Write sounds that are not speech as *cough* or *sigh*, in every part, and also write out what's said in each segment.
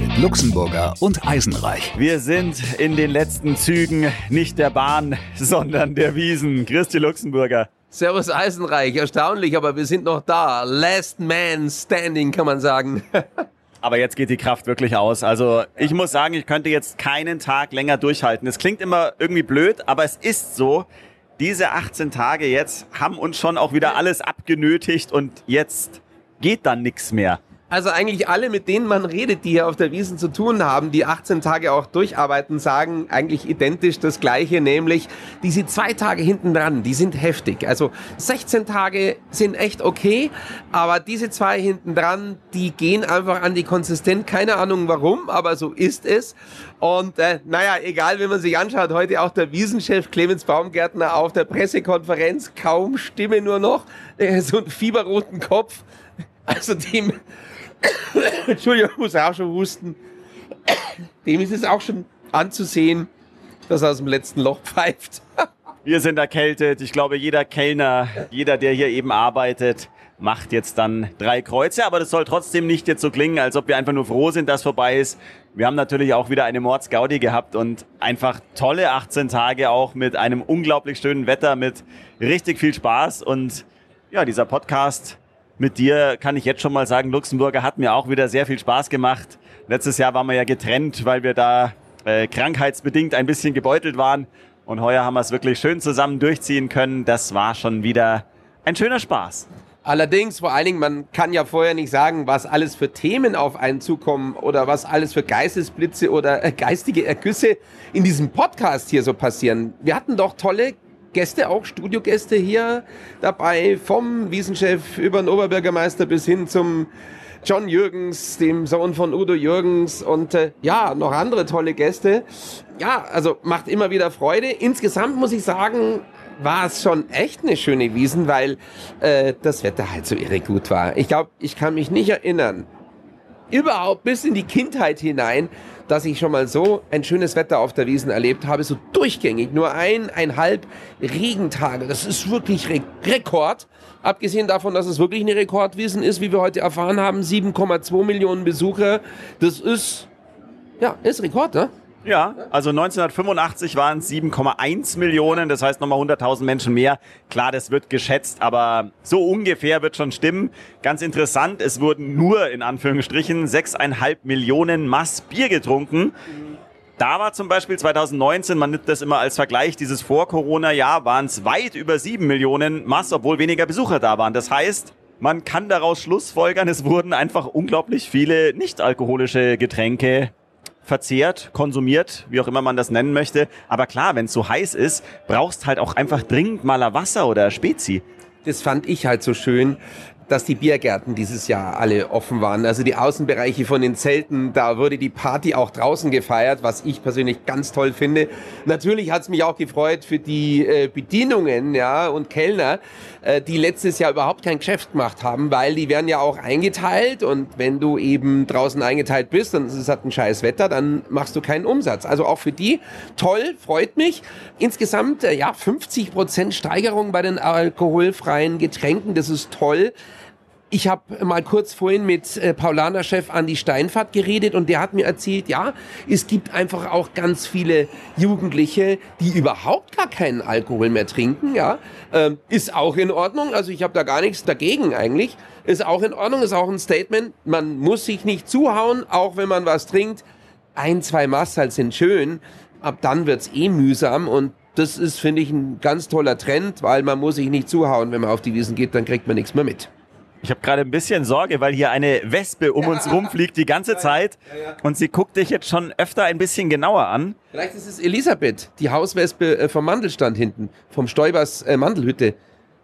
mit Luxemburger und Eisenreich. Wir sind in den letzten Zügen nicht der Bahn, sondern der Wiesen. Christi Luxemburger. Servus Eisenreich, erstaunlich, aber wir sind noch da. Last man standing, kann man sagen. *laughs* Aber jetzt geht die Kraft wirklich aus. Also ich muss sagen, ich könnte jetzt keinen Tag länger durchhalten. Es klingt immer irgendwie blöd, aber es ist so. Diese 18 Tage jetzt haben uns schon auch wieder alles abgenötigt und jetzt geht dann nichts mehr. Also eigentlich alle, mit denen man redet, die hier auf der Wiesen zu tun haben, die 18 Tage auch durcharbeiten, sagen eigentlich identisch das Gleiche, nämlich diese zwei Tage hinten dran, die sind heftig. Also 16 Tage sind echt okay, aber diese zwei hinten dran, die gehen einfach an die Konsistent. Keine Ahnung warum, aber so ist es. Und äh, naja, egal, wenn man sich anschaut, heute auch der Wiesenchef Clemens Baumgärtner auf der Pressekonferenz, kaum Stimme nur noch, äh, *laughs* so einen fieberroten Kopf. Also dem, *coughs* Entschuldigung, muss auch schon husten. Dem ist es auch schon anzusehen, dass er aus dem letzten Loch pfeift. *laughs* Wir sind erkältet. Ich glaube, jeder Kellner, jeder, der hier eben arbeitet, macht jetzt dann drei Kreuze. Aber das soll trotzdem nicht jetzt so klingen, als ob wir einfach nur froh sind, dass vorbei ist. Wir haben natürlich auch wieder eine Mordsgaudi gehabt und einfach tolle 18 Tage auch mit einem unglaublich schönen Wetter, mit richtig viel Spaß. Und ja, dieser Podcast mit dir kann ich jetzt schon mal sagen, Luxemburger hat mir auch wieder sehr viel Spaß gemacht. Letztes Jahr waren wir ja getrennt, weil wir da äh, krankheitsbedingt ein bisschen gebeutelt waren. Und heuer haben wir es wirklich schön zusammen durchziehen können. Das war schon wieder ein schöner Spaß. Allerdings, vor allen Dingen, man kann ja vorher nicht sagen, was alles für Themen auf einen zukommen oder was alles für Geistesblitze oder äh, geistige Ergüsse in diesem Podcast hier so passieren. Wir hatten doch tolle Gäste, auch Studiogäste hier dabei, vom Wiesenchef über den Oberbürgermeister bis hin zum John Jürgens, dem Sohn von Udo Jürgens und äh, ja, noch andere tolle Gäste. Ja, also macht immer wieder Freude. Insgesamt muss ich sagen, war es schon echt eine schöne Wiesen, weil äh, das Wetter halt so irre gut war. Ich glaube, ich kann mich nicht erinnern, überhaupt bis in die Kindheit hinein, dass ich schon mal so ein schönes Wetter auf der Wiesen erlebt habe, so durchgängig, nur eineinhalb Regentage. Das ist wirklich Re Rekord. Abgesehen davon, dass es wirklich eine Rekordwiesen ist, wie wir heute erfahren haben, 7,2 Millionen Besucher. Das ist, ja, ist Rekord, ne? Ja, also 1985 waren es 7,1 Millionen, das heißt nochmal 100.000 Menschen mehr. Klar, das wird geschätzt, aber so ungefähr wird schon stimmen. Ganz interessant, es wurden nur in Anführungsstrichen 6,5 Millionen Mass Bier getrunken. Da war zum Beispiel 2019, man nimmt das immer als Vergleich, dieses Vor-Corona-Jahr waren es weit über 7 Millionen Mass, obwohl weniger Besucher da waren. Das heißt, man kann daraus schlussfolgern, es wurden einfach unglaublich viele nicht-alkoholische Getränke verzehrt, konsumiert, wie auch immer man das nennen möchte. Aber klar, wenn es so heiß ist, brauchst halt auch einfach dringend mal Wasser oder Spezi. Das fand ich halt so schön, dass die Biergärten dieses Jahr alle offen waren. Also die Außenbereiche von den Zelten, da wurde die Party auch draußen gefeiert, was ich persönlich ganz toll finde. Natürlich hat es mich auch gefreut für die äh, Bedienungen ja, und Kellner, die letztes Jahr überhaupt kein Geschäft gemacht haben, weil die werden ja auch eingeteilt und wenn du eben draußen eingeteilt bist und es hat ein scheiß Wetter, dann machst du keinen Umsatz. Also auch für die toll, freut mich. Insgesamt äh, ja 50 Prozent Steigerung bei den alkoholfreien Getränken, das ist toll. Ich habe mal kurz vorhin mit äh, Paulaner-Chef Andi Steinfahrt geredet und der hat mir erzählt, ja, es gibt einfach auch ganz viele Jugendliche, die überhaupt gar keinen Alkohol mehr trinken, ja. Ähm, ist auch in Ordnung, also ich habe da gar nichts dagegen eigentlich. Ist auch in Ordnung, ist auch ein Statement. Man muss sich nicht zuhauen, auch wenn man was trinkt. Ein, zwei Massal sind schön, ab dann wird's eh mühsam und das ist, finde ich, ein ganz toller Trend, weil man muss sich nicht zuhauen, wenn man auf die Wiesen geht, dann kriegt man nichts mehr mit. Ich habe gerade ein bisschen Sorge, weil hier eine Wespe um uns rumfliegt die ganze Zeit und sie guckt dich jetzt schon öfter ein bisschen genauer an. Vielleicht ist es Elisabeth, die Hauswespe äh, vom Mandelstand hinten, vom Stoibers äh, Mandelhütte.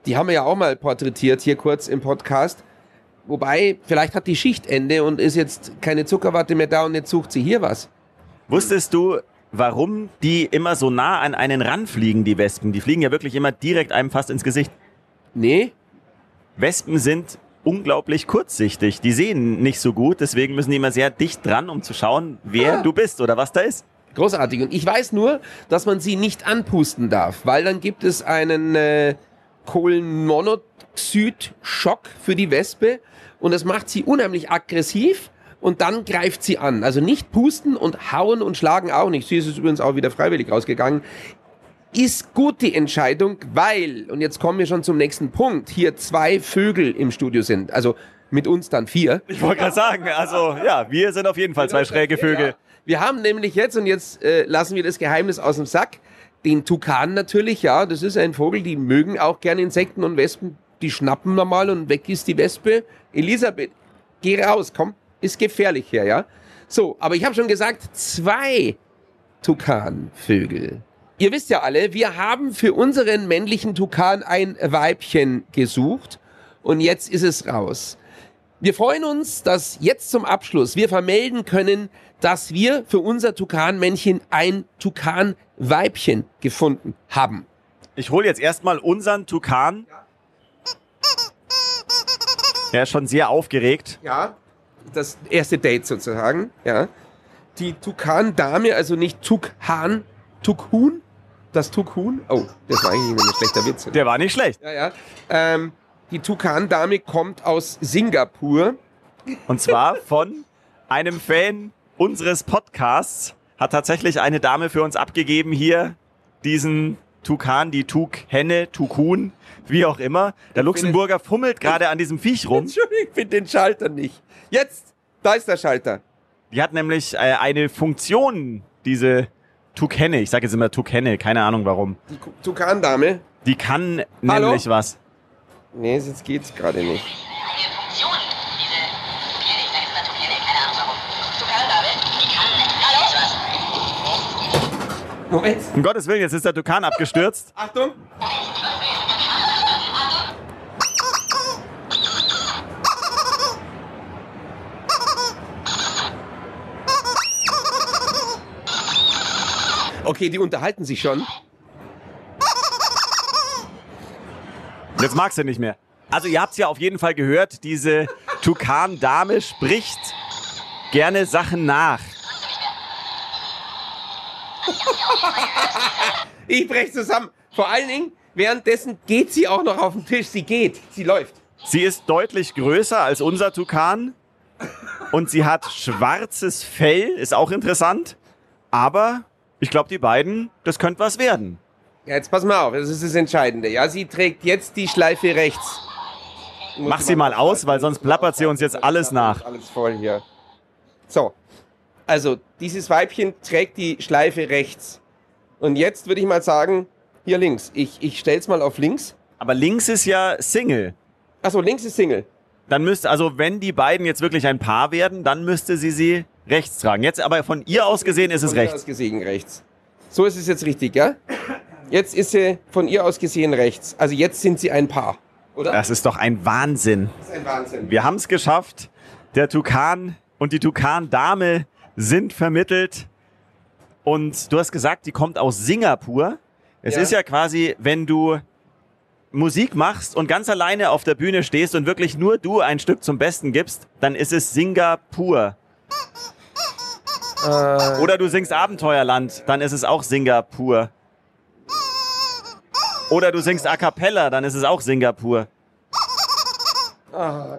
Die haben wir ja auch mal porträtiert hier kurz im Podcast. Wobei, vielleicht hat die Schichtende und ist jetzt keine Zuckerwatte mehr da und jetzt sucht sie hier was. Wusstest du, warum die immer so nah an einen ranfliegen, die Wespen. Die fliegen ja wirklich immer direkt einem fast ins Gesicht. Nee, Wespen sind unglaublich kurzsichtig. Die sehen nicht so gut, deswegen müssen die immer sehr dicht dran, um zu schauen, wer Ah. du bist oder was da ist. großartig. Und ich weiß nur, dass man sie nicht anpusten darf, weil dann gibt es einen äh, Kohlenmonoxid-Schock für die Wespe und das macht sie unheimlich aggressiv und dann greift sie an. Also nicht pusten und hauen und schlagen auch nicht. Sie ist übrigens auch wieder freiwillig rausgegangen. Ist gut die Entscheidung, weil, und jetzt kommen wir schon zum nächsten Punkt, hier zwei Vögel im Studio sind. Also mit uns dann vier. Ich wollte gerade sagen, also ja, wir sind auf jeden Fall zwei schräge Vögel. Ja. Wir haben nämlich jetzt, und jetzt äh, lassen wir das Geheimnis aus dem Sack, den Tukan natürlich, ja, das ist ein Vogel, die mögen auch gerne Insekten und Wespen, die schnappen normal und weg ist die Wespe. Elisabeth, geh raus, komm, ist gefährlich hier, ja. So, aber ich habe schon gesagt, zwei Tukanvögel. Ihr wisst ja alle, wir haben für unseren männlichen Tukan ein Weibchen gesucht und jetzt ist es raus. Wir freuen uns, dass jetzt zum Abschluss wir vermelden können, dass wir für unser Tukanmännchen ein Tukanweibchen gefunden haben. Ich hole jetzt erstmal unseren Tukan. Er ist schon sehr aufgeregt. Ja, das erste Date sozusagen, ja. Die Tukan-Dame, also nicht Tukhan, Tukhun, das Tukhun. Oh, das war eigentlich ein schlechter Witz. Der war nicht schlecht. Ja, ja. Ähm, die Tukan-Dame kommt aus Singapur. Und zwar von einem Fan unseres Podcasts hat tatsächlich eine Dame für uns abgegeben hier diesen Tukan, die Tukhenne, Tukun, wie auch immer. Der Luxemburger fummelt gerade an diesem Viech rum. Entschuldigung, ich finde den Schalter nicht. Jetzt, da ist der Schalter. Die hat nämlich äh, eine Funktion, diese Tukhenne. Ich sage jetzt immer Tukhenne, keine Ahnung warum. Die Tukan-Dame. Die kann Hallo? nämlich was. Nee, jetzt geht's gerade nicht. eine Funktion, diese Tupiere, ich sage jetzt mal Tupiere, keine Ahnung warum. Tukandame, die kann alles was. Moment. Um Gottes Willen, jetzt ist der Tukan abgestürzt. Achtung. Okay, die unterhalten sich schon. Jetzt magst du nicht mehr. Also ihr habt es ja auf jeden Fall gehört, diese Tukan-Dame spricht gerne Sachen nach. Ich brech zusammen. Vor allen Dingen, währenddessen geht sie auch noch auf den Tisch. Sie geht, sie läuft. Sie ist deutlich größer als unser Tukan und sie hat schwarzes Fell, ist auch interessant. Aber ich glaube, die beiden, das könnte was werden. Ja, jetzt pass mal auf, das ist das Entscheidende. Ja, sie trägt jetzt die Schleife rechts. Muss Mach sie mal aus, weil sonst plappert sie uns jetzt alles nach. Alles voll hier. So. Also, dieses Weibchen trägt die Schleife rechts. Und jetzt würde ich mal sagen, hier links. Ich, ich stell's mal auf links. Aber links ist ja Single. Achso, links ist Single. Dann müsste, also wenn die beiden jetzt wirklich ein Paar werden, dann müsste sie sie rechts tragen. Jetzt aber von ihr aus gesehen ist es Von ihr rechts. aus gesehen rechts. So ist es jetzt richtig, ja? Jetzt ist sie von ihr aus gesehen rechts. Also jetzt sind sie ein Paar. Oder? Das ist doch ein Wahnsinn. Das ist ein Wahnsinn. Wir haben es geschafft. Der Tukan und die Tukan-Dame sind vermittelt. Und du hast gesagt, die kommt aus Singapur. Es Ja. ist ja quasi, wenn du Musik machst und ganz alleine auf der Bühne stehst und wirklich nur du ein Stück zum Besten gibst, dann ist es Singapur. Äh. Oder du singst Abenteuerland, dann ist es auch Singapur. Oder du singst A Cappella, dann ist es auch Singapur.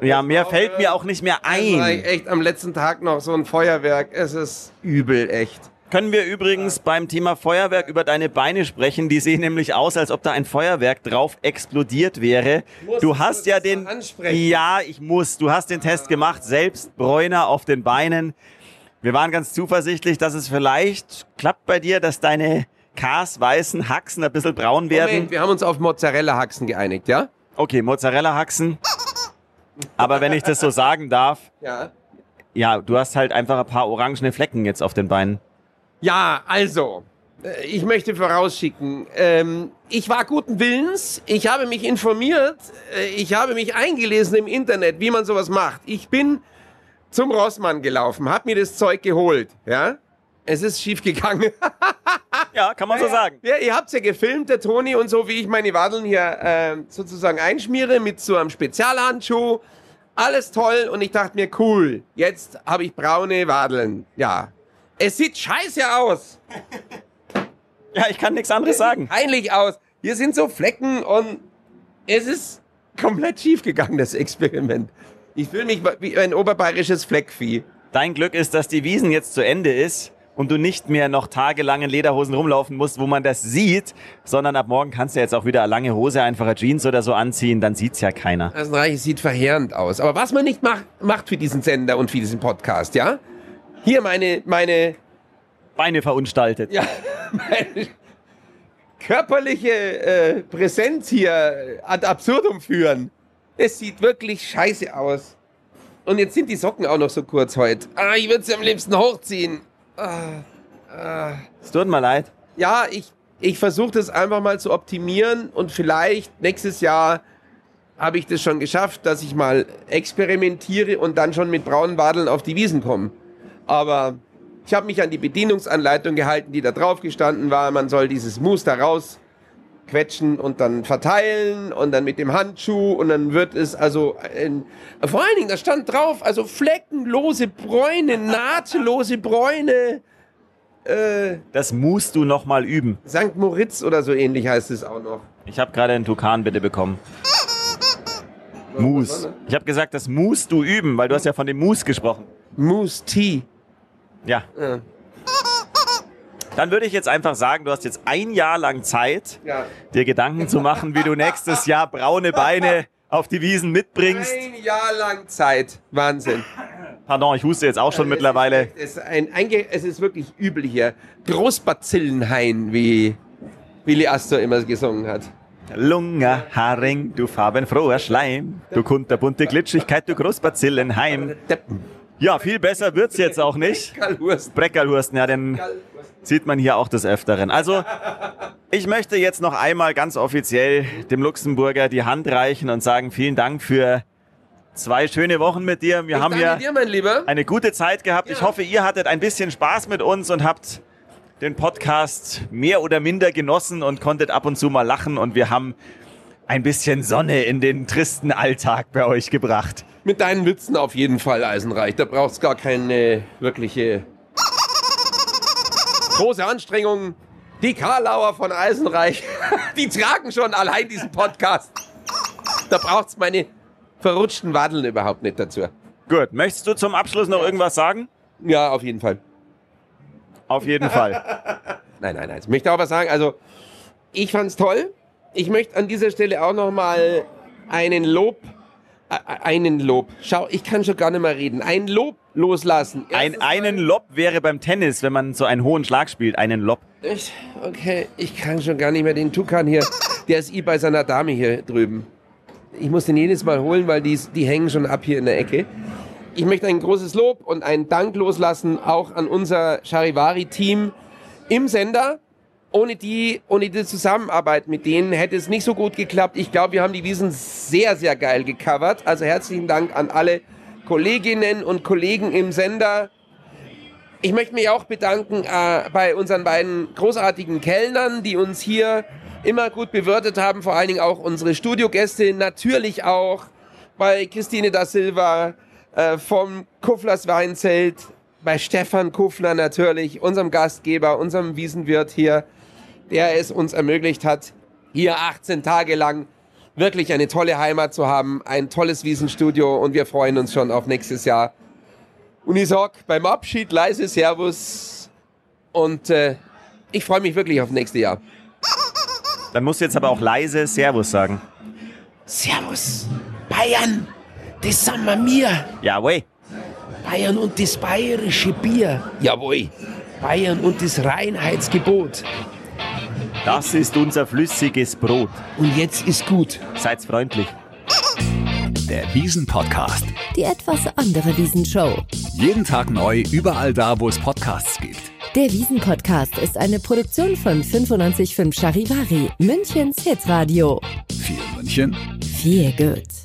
Ja, mehr fällt mir auch nicht mehr Das war ein. echt am letzten Tag noch so ein Feuerwerk. Es ist übel, echt. Können wir übrigens beim Thema Feuerwerk über deine Beine sprechen? Die sehen nämlich aus, als ob da ein Feuerwerk drauf explodiert wäre. muss- Du ich hast ja den. Ja, ich muss. Du hast den Test gemacht, selbst Bräuner auf den Beinen. Wir waren ganz zuversichtlich, dass es vielleicht klappt bei dir, dass deine Kars weißen Haxen ein bisschen braun werden. Moment, wir haben uns auf Mozzarella-Haxen geeinigt, ja? Okay, Mozzarella-Haxen. Aber wenn ich das so sagen darf, Ja. ja, du hast halt einfach ein paar orangene Flecken jetzt auf den Beinen. Ja, also, äh, ich möchte vorausschicken, ähm, ich war guten Willens, ich habe mich informiert, äh, ich habe mich eingelesen im Internet, wie man sowas macht. Ich bin zum Rossmann gelaufen, habe mir das Zeug geholt, ja? Es ist schief gegangen. Ja, kann man so sagen. Ja, ihr habt's ja gefilmt, der Toni und so, wie ich meine Wadeln hier äh, sozusagen einschmiere mit so einem Spezialhandschuh. Alles toll und ich dachte mir, cool, jetzt habe ich braune Wadeln. Ja. Es sieht scheiße aus. Ja, ich kann nichts anderes sagen. Peinlich aus. Hier sind so Flecken und es ist komplett schief gegangen, das Experiment. Ich fühle mich wie ein oberbayerisches Fleckvieh. Dein Glück ist, dass die Wiesen jetzt zu Ende ist und du nicht mehr noch tagelang in Lederhosen rumlaufen musst, wo man das sieht, sondern ab morgen kannst du jetzt auch wieder eine lange Hose, einfache Jeans oder so anziehen, dann sieht's ja keiner. Das Reich sieht verheerend aus. Aber was man nicht macht, macht für diesen Sender und für diesen Podcast, ja? Hier meine, meine, Beine verunstaltet. ja, *laughs* meine körperliche äh, Präsenz hier ad absurdum führen. Es sieht wirklich scheiße aus. Und jetzt sind die Socken auch noch so kurz heute. Ah, ich würde sie am liebsten hochziehen. Es tut mir leid. Ja, ich, ich versuche das einfach mal zu optimieren und vielleicht nächstes Jahr habe ich das schon geschafft, dass ich mal experimentiere und dann schon mit braunen Wadeln auf die Wiesen komme. Aber ich habe mich an die Bedienungsanleitung gehalten, die da drauf gestanden war. Man soll dieses Mousse da raus quetschen und dann verteilen und dann mit dem Handschuh und dann wird es also ein, vor allen Dingen, da stand drauf, also fleckenlose Bräune, nahtlose Bräune. Äh, Das musst du noch mal üben. St. Moritz oder so ähnlich heißt es auch noch. Ich habe gerade einen Tukan bitte bekommen. Mus. Ich habe gesagt, das musst du üben, weil du hast ja von dem Mus gesprochen. Moose Tea. Ja. Ja. Dann würde ich jetzt einfach sagen, du hast jetzt ein Jahr lang Zeit, Ja. dir Gedanken zu machen, wie du nächstes Jahr braune Beine auf die Wiesen mitbringst. Ein Jahr lang Zeit. Wahnsinn. Pardon, ich huste jetzt auch schon mittlerweile. Es ist, ein, ein, es ist wirklich übel hier. Großbazillenhain, wie Willi Astor immer gesungen hat. Lunger Haring, du farbenfroher Schleim, du kunterbunte Glitschigkeit, du Großbazillenheim. Deppen. Ja, viel besser wird's jetzt auch nicht. Kalwurst. Breckerlhursten, ja, den sieht man hier auch des Öfteren. Also, ich möchte jetzt noch einmal ganz offiziell dem Luxemburger die Hand reichen und sagen, vielen Dank für zwei schöne Wochen mit dir. Wir Ich haben hier dir, Lieber. eine gute Zeit gehabt. Ich Ja. hoffe, ihr hattet ein bisschen Spaß mit uns und habt den Podcast mehr oder minder genossen und konntet ab und zu mal lachen und wir haben ein bisschen Sonne in den tristen Alltag bei euch gebracht. Mit deinen Witzen auf jeden Fall, Eisenreich. Da braucht's gar keine wirkliche große Anstrengung. Die Karlauer von Eisenreich, *laughs* die tragen schon allein diesen Podcast. Da braucht's meine verrutschten Wadeln überhaupt nicht dazu. Gut, möchtest du zum Abschluss noch irgendwas sagen? Ja, auf jeden Fall. Auf jeden Fall. *laughs* Nein, nein, nein. Ich möchte auch was sagen. Also, ich fand's toll. Ich möchte an dieser Stelle auch noch mal einen Lob, äh, einen Lob. Schau, ich kann schon gar nicht mehr reden. Ein Lob loslassen. Ein, einen Lob wäre beim Tennis, wenn man so einen hohen Schlag spielt, einen Lob. Okay, ich kann schon gar nicht mehr den Tukan hier. Der ist eh bei seiner Dame hier drüben. Ich muss den jedes Mal holen, weil die, die hängen schon ab hier in der Ecke. Ich möchte ein großes Lob und einen Dank loslassen, auch an unser Charivari-Team im Sender. Ohne die, ohne die Zusammenarbeit mit denen hätte es nicht so gut geklappt. Ich glaube, wir haben die Wiesen sehr, sehr geil gecovert. Also herzlichen Dank an alle Kolleginnen und Kollegen im Sender. Ich möchte mich auch bedanken äh, bei unseren beiden großartigen Kellnern, die uns hier immer gut bewirtet haben, vor allen Dingen auch unsere Studiogäste, natürlich auch bei Christine da Silva äh, vom Kufflers Weinzelt, bei Stefan Kuffler natürlich, unserem Gastgeber, unserem Wiesenwirt hier, der es uns ermöglicht hat, hier 18 Tage lang wirklich eine tolle Heimat zu haben, ein tolles Wiesenstudio und wir freuen uns schon auf nächstes Jahr. Und ich sag beim Abschied leise Servus und äh, ich freue mich wirklich auf nächste Jahr. Dann musst du jetzt aber auch leise Servus sagen. Servus, Bayern, das sind wir mir. Jawohl. Bayern und das bayerische Bier. Jawohl. Bayern und das Reinheitsgebot. Das ist unser flüssiges Brot. Und jetzt ist gut. Seid freundlich. Der Wiesen-Podcast. Die etwas andere Wiesenshow. Jeden Tag neu, überall da, wo es Podcasts gibt. Der Wiesen-Podcast ist eine Produktion von 955 Charivari, Münchens Hitradio. Für München. Viel gut.